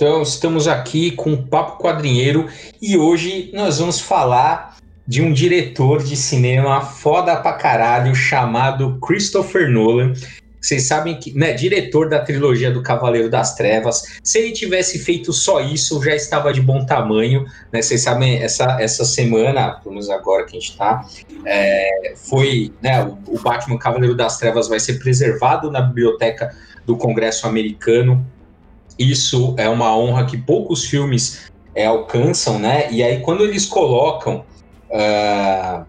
Então, estamos aqui com o Papo Quadrinheiro e hoje nós vamos falar de um diretor de cinema foda pra caralho chamado Christopher Nolan. Vocês sabem que, né, diretor da trilogia do Cavaleiro das Trevas. Se ele tivesse feito só isso, já estava de bom tamanho, né? Vocês sabem, essa, essa semana, pelo menos agora que a gente tá, é, foi, né, o, o Batman Cavaleiro das Trevas vai ser preservado na biblioteca do Congresso americano isso é uma honra que poucos filmes é, alcançam, né? E aí, quando eles colocam uh,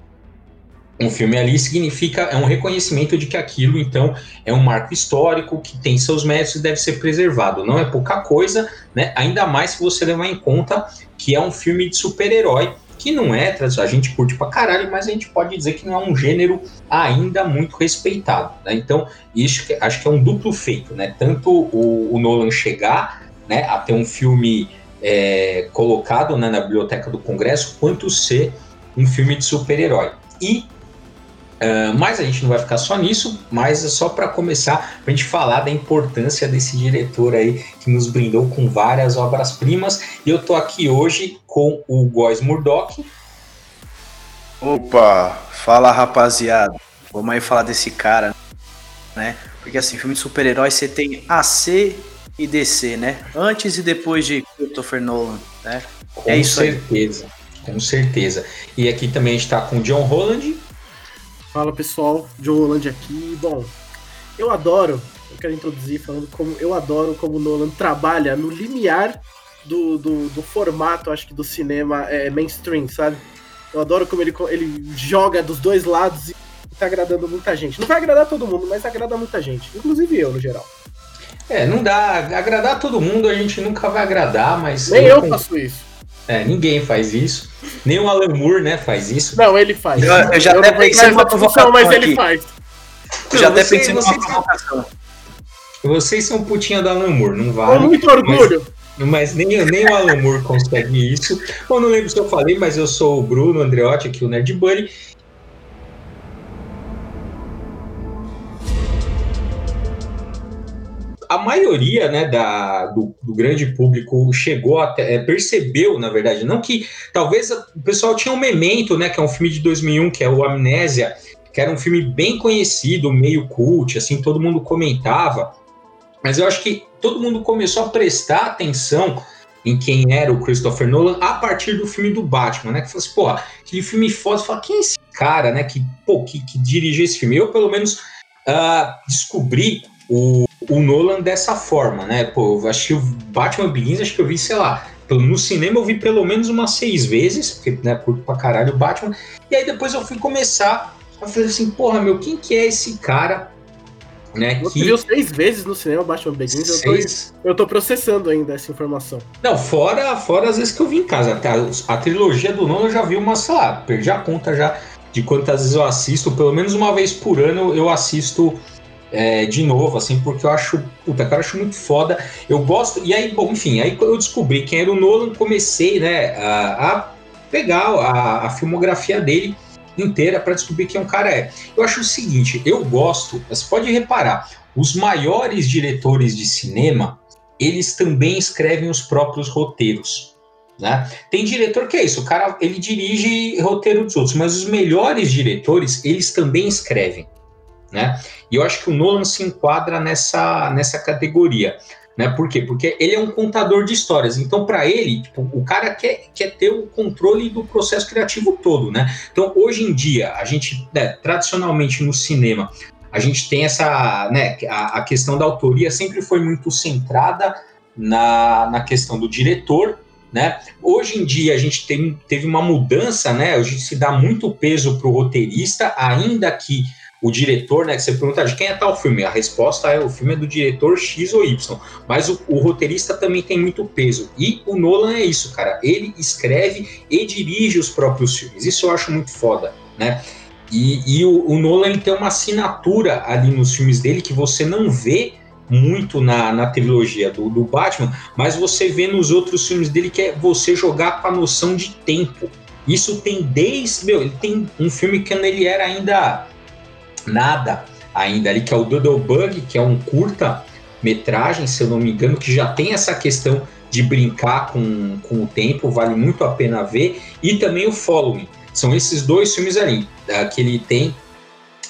um filme ali, significa é um reconhecimento de que aquilo, então, é um marco histórico que tem seus méritos e deve ser preservado. Não é pouca coisa, né? Ainda mais se você levar em conta que é um filme de super-herói que não é, a gente curte pra caralho, mas a gente pode dizer que não é um gênero ainda muito respeitado. Né? Então, isso acho que é um duplo feito, né? Tanto o, o Nolan chegar né, a ter um filme é, colocado né, na biblioteca do Congresso, quanto ser um filme de super-herói. E Uh, mas a gente não vai ficar só nisso, mas é só para começar, a gente falar da importância desse diretor aí que nos brindou com várias obras-primas. E eu tô aqui hoje com o Góis Murdoch. Opa, fala rapaziada. Vamos aí falar desse cara, né? Porque assim, filme de super-herói você tem AC e DC, né? Antes e depois de Christopher Nolan, né? Com é isso certeza, aí. com certeza. E aqui também a gente tá com John Holland. Fala pessoal, John Holland aqui. Bom, eu adoro, eu quero introduzir falando como eu adoro como o Nolan trabalha no limiar do, do, do formato, acho que do cinema é, mainstream, sabe? Eu adoro como ele, ele joga dos dois lados e tá agradando muita gente. Não vai agradar todo mundo, mas agrada muita gente, inclusive eu no geral. É, não dá. Agradar todo mundo a gente nunca vai agradar, mas. Nem eu, eu faço isso. É, ninguém faz isso. Nem o Alan Moore, né, faz isso. Não, ele faz. Eu, eu já eu até pensei numa provocação, mas ele faz. Eu já até pensei numa provocação. Vocês são putinha do Alan Moore, não vale. Com muito orgulho. Mas, mas nem, nem o Alan Moore consegue isso. Eu não lembro se eu falei, mas eu sou o Bruno Andreotti, aqui o Nerd Bunny, a maioria né, da, do, do, grande público chegou até, é, percebeu, na verdade, não que talvez o pessoal tinha um Memento, né, que é um filme de 2001, que é o Amnésia, que era um filme bem conhecido, meio cult, assim, todo mundo comentava, mas eu acho que todo mundo começou a prestar atenção em quem era o Christopher Nolan a partir do filme do Batman, né? Que falou assim, pô, aquele filme foda, fala, quem é esse cara, né? Que, pô, que, que dirigiu esse filme? Eu, pelo menos, uh, descobri o, o Nolan dessa forma, né? Pô, eu acho que o Batman Begins, acho que eu vi, sei lá, no cinema eu vi pelo menos umas seis vezes, porque, né, curto pra caralho o Batman. E aí depois eu fui começar a fazer assim, porra, meu, quem que é esse cara? Né, Você que... viu seis vezes no cinema Batman Begins? Seis... Eu, tô, eu tô processando ainda essa informação. Não, fora, fora as vezes que eu vi em casa. A, a trilogia do Nolan eu já vi uma, sei lá, perdi a conta já de quantas vezes eu assisto. Pelo menos uma vez por ano eu assisto é, de novo, assim, porque eu acho, puta, cara, eu acho muito foda. Eu gosto, e aí, bom, enfim, aí eu descobri quem era o Nolan, comecei, né, a, a pegar a, a, filmografia dele inteira para descobrir quem um cara é. Eu acho o seguinte, eu gosto, você pode reparar, os maiores diretores de cinema, eles também escrevem os próprios roteiros. Né? Tem diretor que é isso, o cara ele dirige roteiro dos outros, mas os melhores diretores eles também escrevem né? E eu acho que o Nolan se enquadra nessa, nessa categoria. Né? Por quê? Porque ele é um contador de histórias. Então, para ele, tipo, o cara quer, quer ter o controle do processo criativo todo, né? Então, hoje em dia, a gente, né, tradicionalmente no cinema, a gente tem essa, né, a, a, questão da autoria sempre foi muito centrada na, na questão do diretor, né? Hoje em dia a gente tem, teve uma mudança, né? Gente se dá muito peso para o roteirista, ainda que o diretor, né? Que você pergunta de quem é tal filme, a resposta é o filme é do diretor X ou Y. Mas o, o, roteirista também tem muito peso. E o Nolan é isso, cara. Ele escreve e dirige os próprios filmes. Isso eu acho muito foda, né? E, e o, o, Nolan tem uma assinatura ali nos filmes dele que você não vê muito na, na trilogia do, do Batman, mas você vê nos outros filmes dele que é você jogar com a noção de tempo. Isso tem desde. Meu, ele tem um filme que ele era ainda nada ainda ali, que é o Doodle Bug, que é um curta metragem, se eu não me engano, que já tem essa questão de brincar com, com o tempo, vale muito a pena ver. E também o Following. São esses dois filmes ali uh, que ele tem.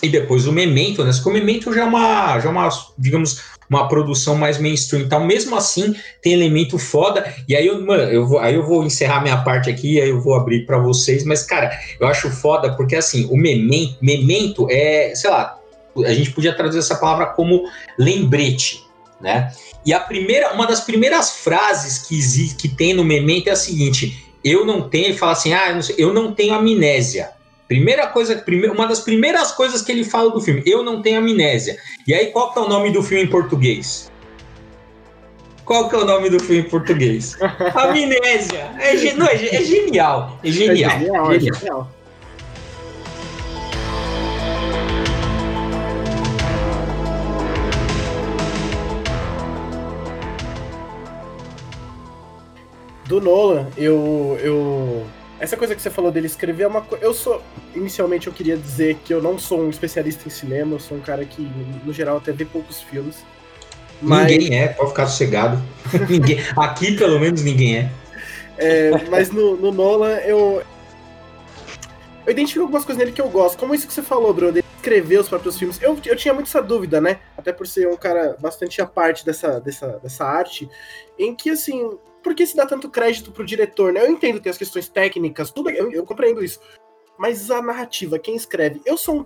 E depois o Memento, né? O Memento já é uma, já é uma digamos, uma produção mais mainstream. Então, mesmo assim, tem elemento foda. E aí, eu, mano, eu vou, aí eu vou encerrar minha parte aqui, aí eu vou abrir para vocês. Mas, cara, eu acho foda porque, assim, o memento, memento é, sei lá, a gente podia traduzir essa palavra como lembrete, né? E a primeira, uma das primeiras frases que, existe, que tem no memento é a seguinte: eu não tenho, ele fala assim, ah, eu não, sei, eu não tenho amnésia. Primeira coisa, uma das primeiras coisas que ele fala do filme, eu não tenho amnésia. E aí, qual que é o nome do filme em português? Qual que é o nome do filme em português? Amnésia. É, não, é, é, genial. É genial. É genial, é genial. Do Nolan, eu, eu essa coisa que você falou dele escrever é uma coisa. Eu sou. Inicialmente eu queria dizer que eu não sou um especialista em cinema, eu sou um cara que, no geral, até vê poucos filmes. Mas... Ninguém é, pode ficar sossegado. ninguém, aqui, pelo menos, ninguém é. é mas no, no Nolan, eu. Eu identifico algumas coisas nele que eu gosto. Como isso que você falou, Bruno, de escrever os próprios filmes. Eu, eu tinha muito essa dúvida, né? Até por ser um cara bastante à parte dessa, dessa, dessa arte. Em que, assim, por que se dá tanto crédito pro diretor, né? Eu entendo que as questões técnicas, tudo, eu, eu compreendo isso. Mas a narrativa, quem escreve, eu sou um,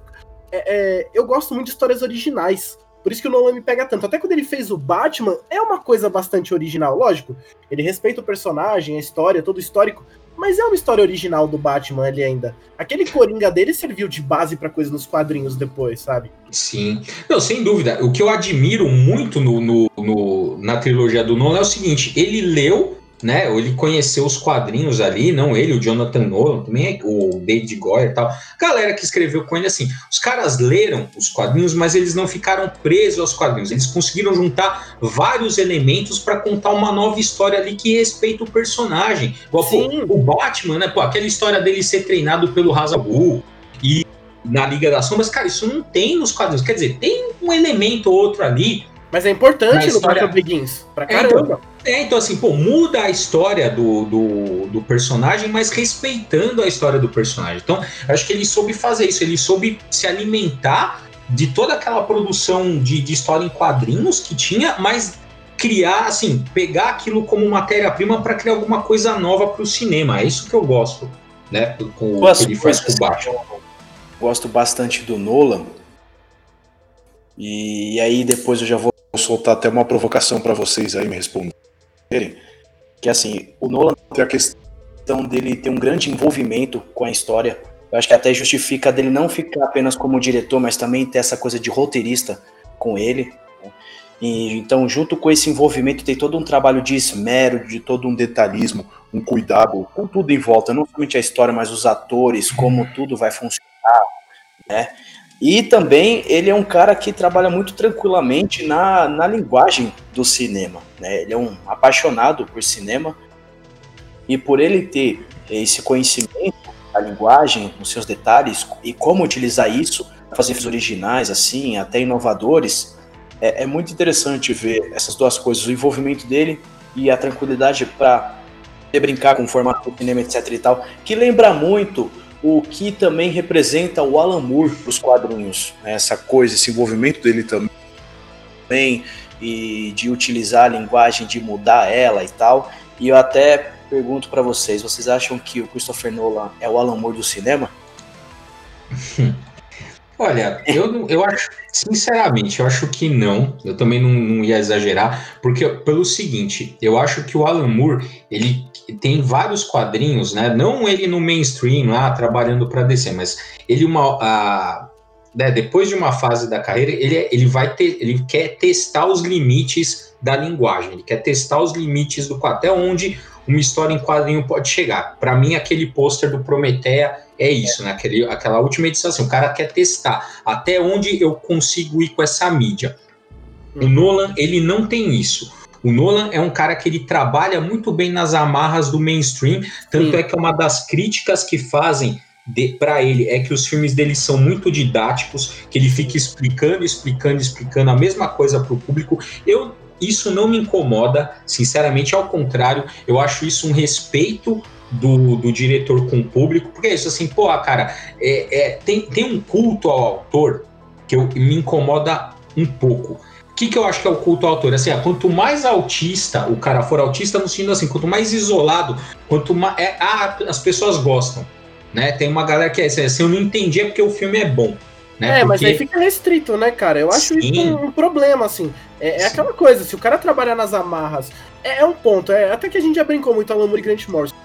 é, é, eu gosto muito de histórias originais. Por isso que o Nolan me pega tanto. Até quando ele fez o Batman, é uma coisa bastante original, lógico. Ele respeita o personagem, a história, todo o histórico, mas é uma história original do Batman ali ainda. Aquele Coringa dele serviu de base para coisa nos quadrinhos depois, sabe? Sim. Não, sem dúvida. O que eu admiro muito no, no, no na trilogia do Nolan é o seguinte: ele leu né? Ele conheceu os quadrinhos ali, não ele, o Jonathan Nolan, também o David Goyer e tal. Galera que escreveu com ele assim, os caras leram os quadrinhos, mas eles não ficaram presos aos quadrinhos. Eles conseguiram juntar vários elementos para contar uma nova história ali que respeita o personagem. Igual, o Batman, né? Pô, aquela história dele ser treinado pelo Hazabul e na Liga das Sombras, cara, isso não tem nos quadrinhos. Quer dizer, tem um elemento ou outro ali. Mas é importante no Batman Begins, pra caramba. É, então, é, então assim, pô, muda a história do, do, do, personagem, mas respeitando a história do personagem. Então, acho que ele soube fazer isso, ele soube se alimentar de toda aquela produção de, de história em quadrinhos que tinha, mas criar, assim, pegar aquilo como matéria-prima para criar alguma coisa nova para o cinema. É isso que eu gosto, né? Com o que ele faz com o Batman. Gosto bastante do Nolan. E, e aí depois eu já vou soltar até uma provocação para vocês aí me responder que assim, o Nolan tem a questão dele ter um grande envolvimento com a história. Eu acho que até justifica dele não ficar apenas como diretor, mas também ter essa coisa de roteirista com ele. Né? E, então, junto com esse envolvimento, tem todo um trabalho de esmero, de todo um detalhismo, um cuidado com tudo em volta, não somente a história, mas os atores, como tudo vai funcionar, né? E também ele é um cara que trabalha muito tranquilamente na, na linguagem do cinema. Né? Ele é um apaixonado por cinema e por ele ter esse conhecimento da linguagem, nos seus detalhes e como utilizar isso fazer filmes originais, assim, até inovadores, é, é muito interessante ver essas duas coisas, o envolvimento dele e a tranquilidade para brincar com o formato do cinema, etc e tal, que lembra muito o que também representa o Alan Moore para os quadrinhos. Né? Essa coisa, esse envolvimento dele também, e de utilizar a linguagem, de mudar ela e tal. E eu até pergunto para vocês, vocês acham que o Christopher Nolan é o Alan Moore do cinema? Olha, eu, eu acho, sinceramente, eu acho que não. Eu também não, não, ia exagerar, porque pelo seguinte, eu acho que o Alan Moore, ele tem vários quadrinhos, né? Não ele no mainstream lá trabalhando para DC, mas ele uma a, né, depois de uma fase da carreira, ele, ele vai ter, ele quer testar os limites da linguagem, ele quer testar os limites do até onde uma história em quadrinho pode chegar. Para mim, aquele pôster do Prometeia é isso, né? Aquele, aquela última edição, assim, o cara quer testar até onde eu consigo ir com essa mídia. O Nolan, ele não tem isso. O Nolan é um cara que ele trabalha muito bem nas amarras do mainstream, tanto Sim. é que uma das críticas que fazem para ele é que os filmes dele são muito didáticos, que ele fica explicando, explicando, explicando a mesma coisa para o público. Eu isso não me incomoda, sinceramente, ao contrário, eu acho isso um respeito do, do diretor com o público, porque é isso assim, pô, cara, é, é, tem, tem um culto ao autor que eu, me incomoda um pouco. O que, que eu acho que é o culto ao autor? Assim, quanto mais autista o cara for autista, no sentido assim, quanto mais isolado, quanto mais. É, ah, as pessoas gostam. Né? Tem uma galera que é assim, eu não entendi é porque o filme é bom. Né? É, porque... mas aí fica restrito, né, cara? Eu acho Sim. isso um, um, problema, assim. É, é aquela coisa, se o cara trabalhar nas amarras, é, é um ponto. É, até que a gente já brincou muito Moore e Grant Morrison.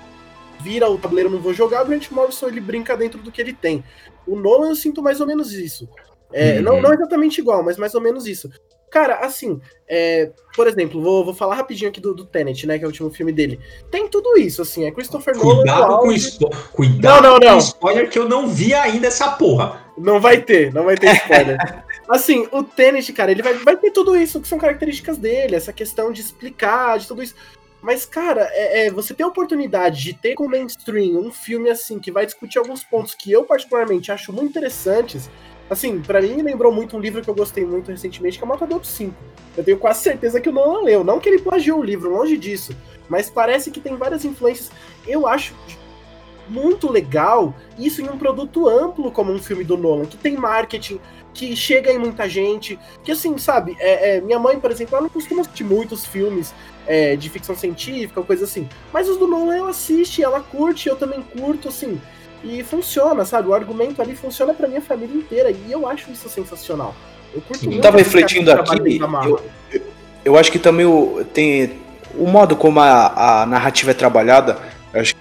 Vira o tabuleiro, não vou jogar, o Grant Morrison ele brinca dentro do que ele tem. O Nolan eu sinto mais ou menos isso. É, uhum. não, não exatamente igual, mas mais ou menos isso. Cara, assim, é, por exemplo, vou, vou falar rapidinho aqui do, do Tenet, né? Que é o último filme dele. Tem tudo isso, assim, é Christopher Cuidado Nolan. Com spo... Cuidado não, não, não. com spoiler que eu não vi ainda essa porra. Não vai ter, não vai ter spoiler. assim, o Tenet, cara, ele vai, vai ter tudo isso que são características dele, essa questão de explicar, de tudo isso. Mas, cara, é, é, você ter a oportunidade de ter com mainstream um filme assim que vai discutir alguns pontos que eu particularmente acho muito interessantes Assim, para mim lembrou muito um livro que eu gostei muito recentemente, que é o Matador 5. Eu tenho quase certeza que o Nolan leu. Não que ele plagiou o livro, longe disso. Mas parece que tem várias influências. Eu acho muito legal isso em um produto amplo como um filme do Nolan, que tem marketing, que chega em muita gente. Que assim, sabe, é, é, minha mãe, por exemplo, ela não costuma assistir muitos filmes é, de ficção científica, coisa assim. Mas os do Nolan ela assiste, ela curte, eu também curto, assim. E funciona, sabe? O argumento ali funciona pra minha família inteira. E eu acho isso sensacional. Eu curto muito. Eu tava refletindo aqui. Eu, eu, eu, acho que também o, tem. O modo como a, a narrativa é trabalhada, eu acho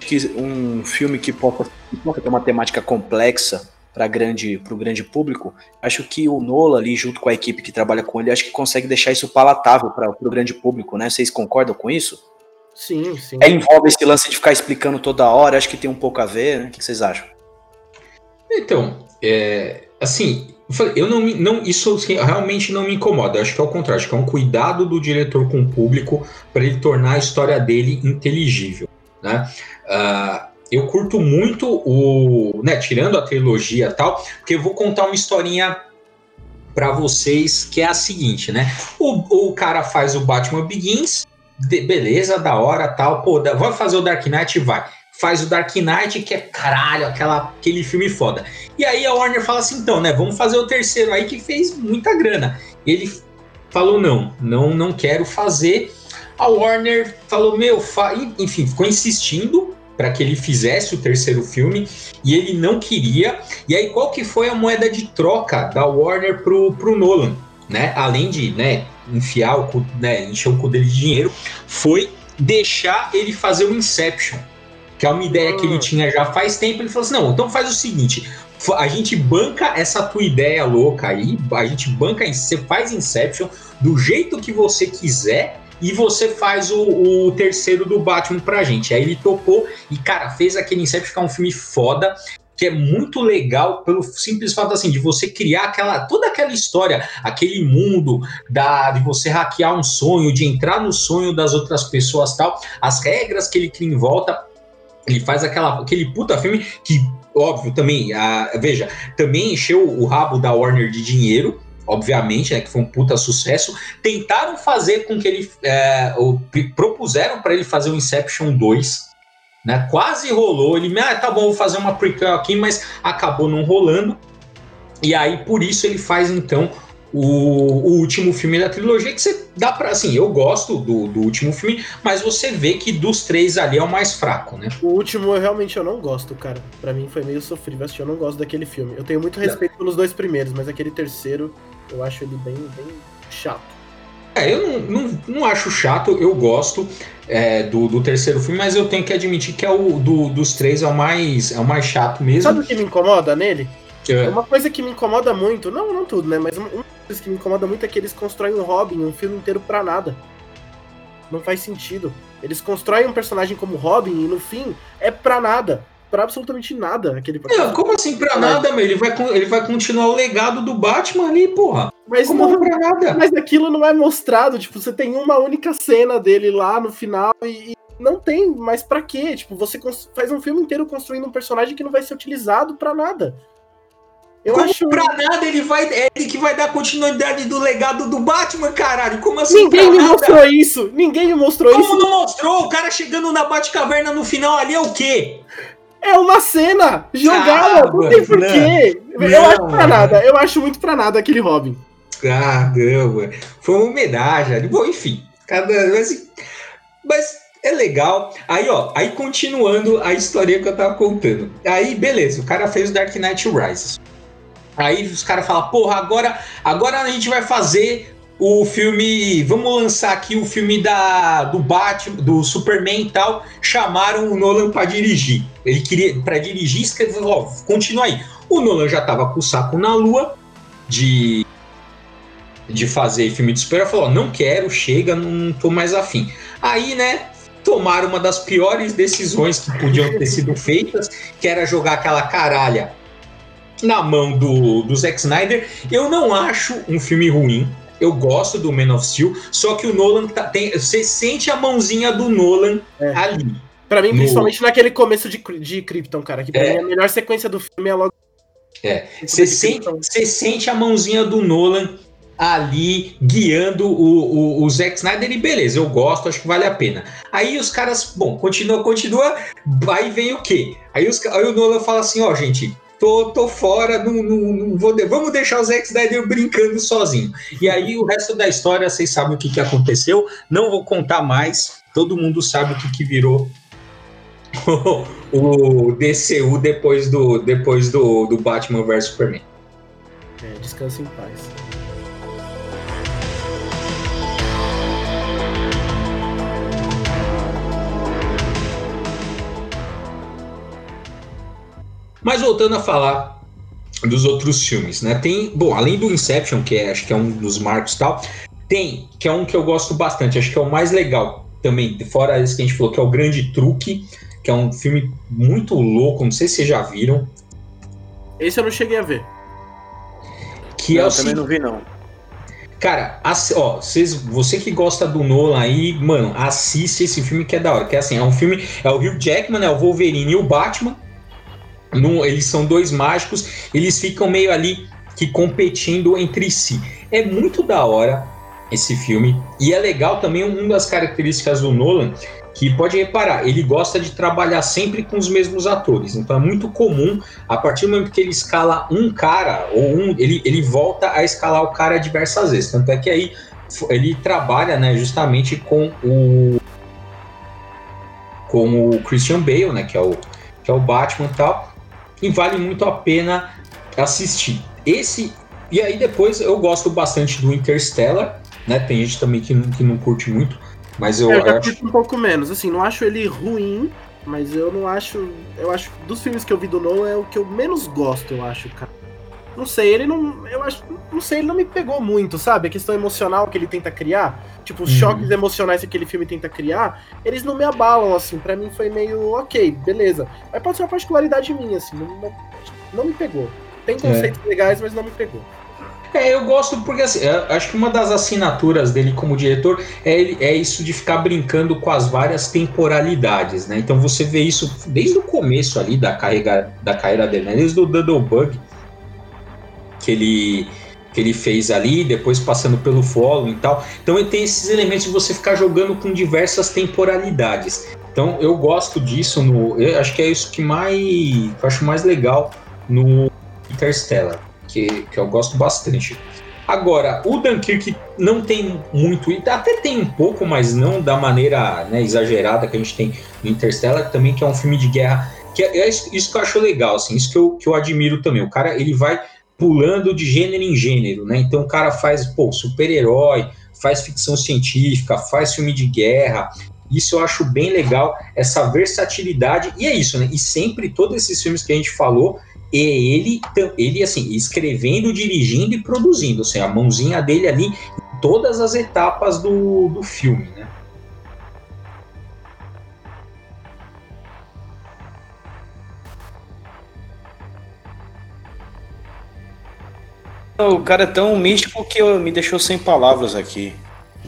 que um filme que possa, possa ter uma temática complexa para grande para o grande público, acho que o Nola ali junto com a equipe que trabalha com ele, acho que consegue deixar isso palatável para o grande público, né? Vocês concordam com isso? Sim, sim. É, envolve esse lance de ficar explicando toda hora, acho que tem um pouco a ver, né? O que vocês acham? Então, é, assim, eu não, não isso assim, realmente não me incomoda. acho que é o contrário, acho que é um cuidado do diretor com o público para ele tornar a história dele inteligível, né? Uh, eu curto muito o, né, tirando a trilogia e tal, porque eu vou contar uma historinha para vocês que é a seguinte, né? O, o cara faz o Batman Begins, de, beleza, da hora, tal, pô, da, vai fazer o Dark Knight, vai. Faz o Dark Knight, que é caralho, aquela, aquele filme foda. E aí a Warner fala assim, então, né, vamos fazer o terceiro aí que fez muita grana. Ele falou, não, não, não quero fazer. A Warner falou, meu, fa... enfim, ficou insistindo para que ele fizesse o terceiro filme e ele não queria. E aí qual que foi a moeda de troca da Warner pro, pro Nolan? Né? Além de, né, enfiar o cu, né, encher o cu dele de dinheiro, foi deixar ele fazer o Inception. Que é uma ideia que ele hum. tinha já faz tempo. Ele falou assim: não, então faz o seguinte: a gente banca essa tua ideia louca aí, a gente banca, você faz Inception do jeito que você quiser e você faz o, o, terceiro do Batman pra gente. Aí ele topou e, cara, fez aquele Inception ficar um filme foda que é muito legal pelo simples fato assim de você criar aquela toda aquela história, aquele mundo da de você hackear um sonho, de entrar no sonho das outras pessoas, tal, as regras que ele cria em volta, ele faz aquela aquele puta filme que óbvio também, a, veja, também encheu o rabo da Warner de dinheiro, obviamente, né, que foi um puta sucesso, tentaram fazer com que ele é, o, propuseram para ele fazer o Inception 2, né? Quase rolou. Ele, ah, tá bom, vou fazer uma prequel aqui, mas acabou não rolando. E aí, por isso, ele faz então o, o, último filme da trilogia, que você dá pra. Assim, eu gosto do, do último filme, mas você vê que dos três ali é o mais fraco, né? O último eu realmente eu não gosto, cara. Para mim foi meio sofrível assistir, eu não gosto daquele filme. Eu tenho muito respeito não. pelos dois primeiros, mas aquele terceiro eu acho ele bem, bem chato. É, eu não, não, não acho chato, eu gosto é, do, do, terceiro filme, mas eu tenho que admitir que é o do, dos três é o mais é o mais chato mesmo. Sabe o que me incomoda nele? É. Uma coisa que me incomoda muito, não, não tudo, né? Mas uma coisa que me incomoda muito é que eles constroem um Robin, um filme inteiro pra nada. Não faz sentido. Eles constroem um personagem como Robin e no fim é pra nada pra absolutamente nada aquele personagem. Não, como assim pra nada, meu? Ele vai, ele vai continuar o legado do Batman ali, porra. Mas como não, pra nada? Mas aquilo não é mostrado, tipo, você tem uma única cena dele lá no final e, e não tem, mas para quê? Tipo, você faz um filme inteiro construindo um personagem que não vai ser utilizado para nada. Eu Como acho... pra nada ele vai. É ele que vai dar continuidade do legado do Batman, caralho. Como assim? Ninguém me nada? mostrou isso. Ninguém me mostrou Como isso. Como não mostrou? O cara chegando na Batcaverna no final ali é o quê? É uma cena jogada. Ah, não tem porquê. Eu acho pra nada. Eu acho muito pra nada aquele Robin. Ah, não, mano. Foi uma homenagem. Bom, enfim. Cada. Mas, mas é legal. Aí, ó, aí continuando a história que eu tava contando. Aí, beleza, o cara fez o Dark Knight Rises. Aí os caras falam, porra, agora, agora a gente vai fazer o filme. Vamos lançar aqui o filme da, do Batman, do Superman e tal. Chamaram o Nolan para dirigir. Ele queria, para dirigir, escreveu, ó, continua aí. O Nolan já tava com o saco na lua de, de fazer filme de super falou: não quero, chega, não tô mais afim. Aí, né, tomaram uma das piores decisões que podiam ter sido feitas, que era jogar aquela caralha na mão do, do Zack Snyder. Eu não acho um filme ruim. Eu gosto do Man of Steel, só que o Nolan tá, tem. Você sente a mãozinha do Nolan é. ali. Pra mim, principalmente no... naquele começo de, de Krypton, cara. Que pra é. mim a melhor sequência do filme é logo. É. Você sente, sente a mãozinha do Nolan ali guiando o, o, o Zack Snyder e beleza, eu gosto, acho que vale a pena. Aí os caras, bom, continua, continua, aí vem o quê? Aí, os, aí o Nolan fala assim, ó, gente, tô, tô fora, não, não, não vou, vamos deixar o Zack Snyder brincando sozinho. E aí o resto da história, vocês sabem o que, que aconteceu, não vou contar mais, todo mundo sabe o que, que virou o DCU depois do, depois do, do Batman vs Superman. É, descansa em paz. Mas voltando a falar dos outros filmes, né? Tem, bom, além do Inception, que é, acho que é um dos marcos e tal, tem, que é um que eu gosto bastante, acho que é o mais legal também, fora esse que a gente falou, que é o Grande Truque, que é um filme muito louco, não sei se vocês já viram. Esse eu não cheguei a ver. Que não, é o também não vi, não. Cara, ó, vocês, você que gosta do Nolan aí, mano, assiste esse filme que é da hora. Que é assim, é um filme, é o Hugh Jackman, é o Wolverine e o Batman eles são dois mágicos, eles ficam meio ali que competindo entre si. É muito da hora esse filme e é legal também uma das características do Nolan que pode reparar, ele gosta de trabalhar sempre com os mesmos atores. Então é muito comum, a partir do momento que ele escala um cara, ou um, ele, ele volta a escalar o cara diversas vezes. Tanto é que aí ele trabalha né, justamente com o com o Christian Bale, né, que é o, que é o Batman e tal e vale muito a pena assistir. Esse e aí depois eu gosto bastante do Interstellar, né? Tem gente também que não, que não curte muito, mas eu, eu acho um pouco menos. Assim, não acho ele ruim, mas eu não acho, eu acho dos filmes que eu vi do Nolan é o que eu menos gosto, eu acho, cara. Não sei, ele não. Eu acho. Não sei, ele não me pegou muito, sabe? A questão emocional que ele tenta criar. Tipo, os uhum. choques emocionais que aquele filme tenta criar, eles não me abalam, assim. para mim foi meio ok, beleza. Mas pode ser uma particularidade minha, assim. Não, não, não me pegou. Tem é. conceitos é. legais, mas não me pegou. É, eu gosto porque assim, acho que uma das assinaturas dele como diretor é, ele, é isso de ficar brincando com as várias temporalidades, né? Então você vê isso desde o começo ali da carreira, da carreira dele, né? desde o Doodlebug, que ele que ele fez ali, depois passando pelo follow e tal. Então ele tem esses elementos de você ficar jogando com diversas temporalidades. Então eu gosto disso no, eu acho que é isso que mais que eu acho mais legal no Interstellar, que, que eu gosto bastante. Agora, o Dunkirk não tem muito, até tem um pouco, mas não da maneira né, exagerada que a gente tem no Interstellar, também que é um filme de guerra, que é, é isso que eu acho legal, assim, isso que eu, que eu admiro também. O cara, ele vai pulando de gênero em gênero, né? Então o cara faz, pô, super-herói, faz ficção científica, faz filme de guerra. Isso eu acho bem legal, essa versatilidade. E é isso, né? E sempre todos esses filmes que a gente falou, é ele, ele assim, escrevendo, dirigindo e produzindo, assim, a mãozinha dele ali em todas as etapas do, do filme, né? O cara é tão místico que me deixou sem palavras aqui.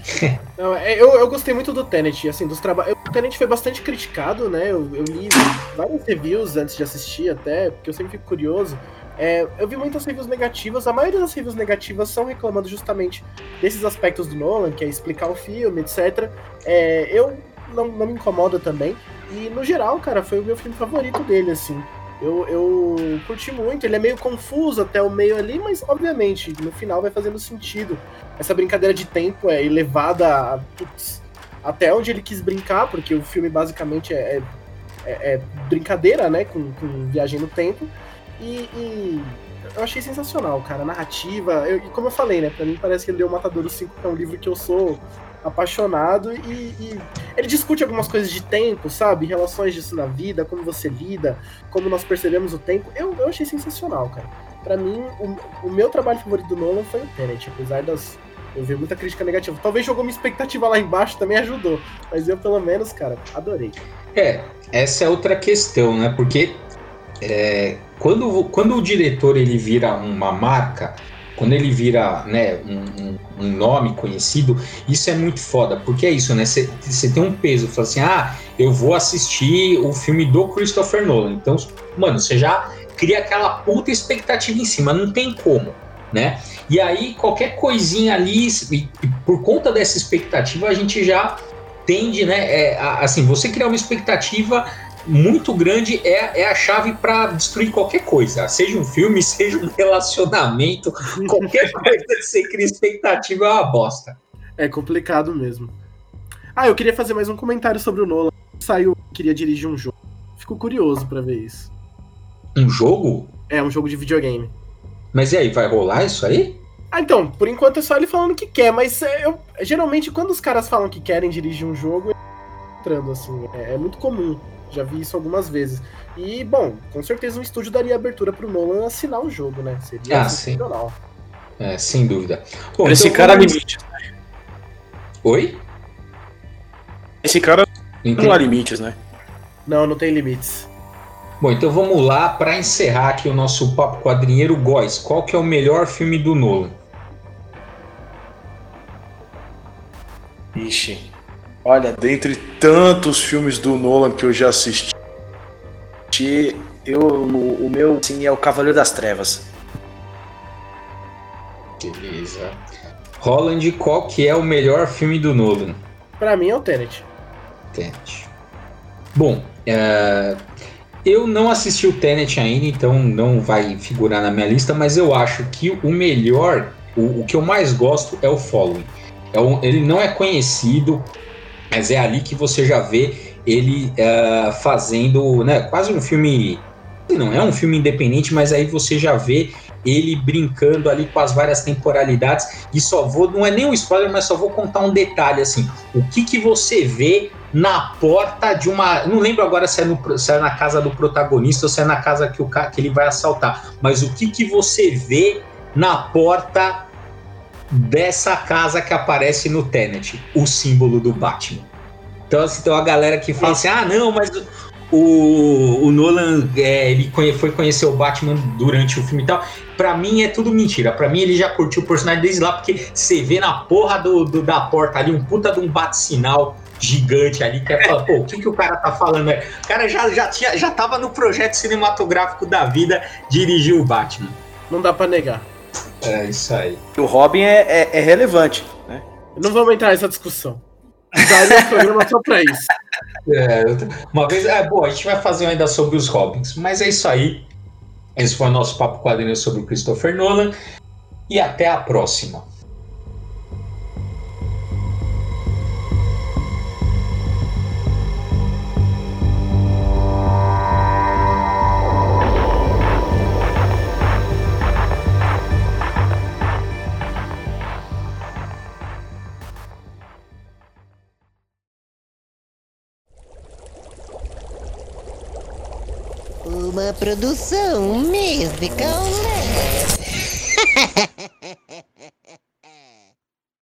Não, é, eu, eu gostei muito do Tenet, assim, dos trabalhos. O Tenet foi bastante criticado, né? Eu, eu, li vários reviews antes de assistir, até, porque eu sempre fico curioso. É, eu vi muitas reviews negativas, a maioria das reviews negativas são reclamando justamente desses aspectos do Nolan, que é explicar o filme, etc. É, eu não, não me incomoda também. E no geral, cara, foi o meu filme favorito dele, assim. Eu, eu curti muito, ele é meio confuso até o meio ali, mas obviamente no final vai fazendo sentido. Essa brincadeira de tempo é elevada a, putz, até onde ele quis brincar, porque o filme basicamente é, é, é brincadeira, né, com, com, viagem no tempo. E, e, eu achei sensacional, cara, a narrativa. Eu, e como eu falei, né, pra mim parece que ele deu Matadouro 5, que é um livro que eu sou apaixonado e, e, ele discute algumas coisas de tempo, sabe? Relações disso na vida, como você lida, como nós percebemos o tempo. Eu, eu achei sensacional, cara. Para mim, o, o, meu trabalho favorito do Nolan foi o Tenet, apesar das. Eu vi muita crítica negativa. Talvez jogou minha expectativa lá embaixo também ajudou. Mas eu, pelo menos, cara, adorei. É, essa é outra questão, né? Porque é, quando, quando o diretor ele vira uma marca, quando ele vira né, um, um, nome conhecido, isso é muito foda, porque é isso, né? Você tem um peso, fala assim, ah, eu vou assistir o filme do Christopher Nolan. Então, mano, você já cria aquela puta expectativa em cima, não tem como, né? E aí, qualquer coisinha ali, por conta dessa expectativa, a gente já tende, né? É, a, assim, você criar uma expectativa muito grande é, é a chave para destruir qualquer coisa, seja um filme, seja um relacionamento, qualquer coisa que você cria expectativa é uma bosta. É complicado mesmo. Ah, eu queria fazer mais um comentário sobre o Nolan. Saiu, queria dirigir um jogo. Fico curioso para ver isso. Um jogo? É, um jogo de videogame. Mas e aí, vai rolar isso aí? Ah, então, por enquanto é só ele falando que quer, mas é, eu, geralmente quando os caras falam que querem dirigir um jogo, entrando assim, é, é muito comum. Já vi isso algumas vezes. E, bom, com certeza um estúdio daria abertura pro Nolan assinar o jogo, né? Seria ah, sensacional. É, sem dúvida. Bom, Esse então, cara vamos... limites. Oi? Esse cara não há limites, né? Não, não tem limites. Bom, então vamos lá para encerrar aqui o nosso papo quadrinheiro Góis. Qual que é o melhor filme do Nolan? Ixi, Olha, dentre tantos filmes do Nolan que eu já assisti, eu, o, o meu sim é o Cavaleiro das Trevas. Beleza. Holland, qual que é o melhor filme do Nolan? Para mim é o Tenet. Tenet. Bom, uh, eu não assisti o Tenet ainda, então não vai figurar na minha lista, mas eu acho que o melhor, o, o que eu mais gosto é o Following. É um, ele não é conhecido, mas é ali que você já vê ele uh, fazendo, né, quase um filme. Não é um filme independente, mas aí você já vê ele brincando ali com as várias temporalidades. E só vou, não é nem um spoiler, mas só vou contar um detalhe assim. O que que você vê na porta de uma. Não lembro agora se é, no, se é na casa do protagonista ou se é na casa que, o, que ele vai assaltar. Mas o que que você vê na porta dessa casa que aparece no Tenet, o símbolo do Batman. Então, assim, tem uma galera que fala assim: ah, não, mas o, o Nolan é, ele foi conhecer o Batman durante o filme e tal. Pra mim é tudo mentira. Pra mim ele já curtiu o personagem desde lá, porque você vê na porra do, do da porta ali um puta de um bate-sinal gigante ali, que é falar, pô, o que, que o cara tá falando aí? O cara já, já, tinha, já tava no projeto cinematográfico da vida dirigir o Batman. Não dá pra negar. É isso aí. O Robin é, é, é relevante, né? Não vamos entrar nessa discussão. Daria um programa só pra isso. É, uma vez, é, bom, a gente vai fazer ainda sobre os Robins, mas é isso aí. Esse foi o nosso papo quadrinho sobre o Christopher Nolan. E até a próxima. Produção musical.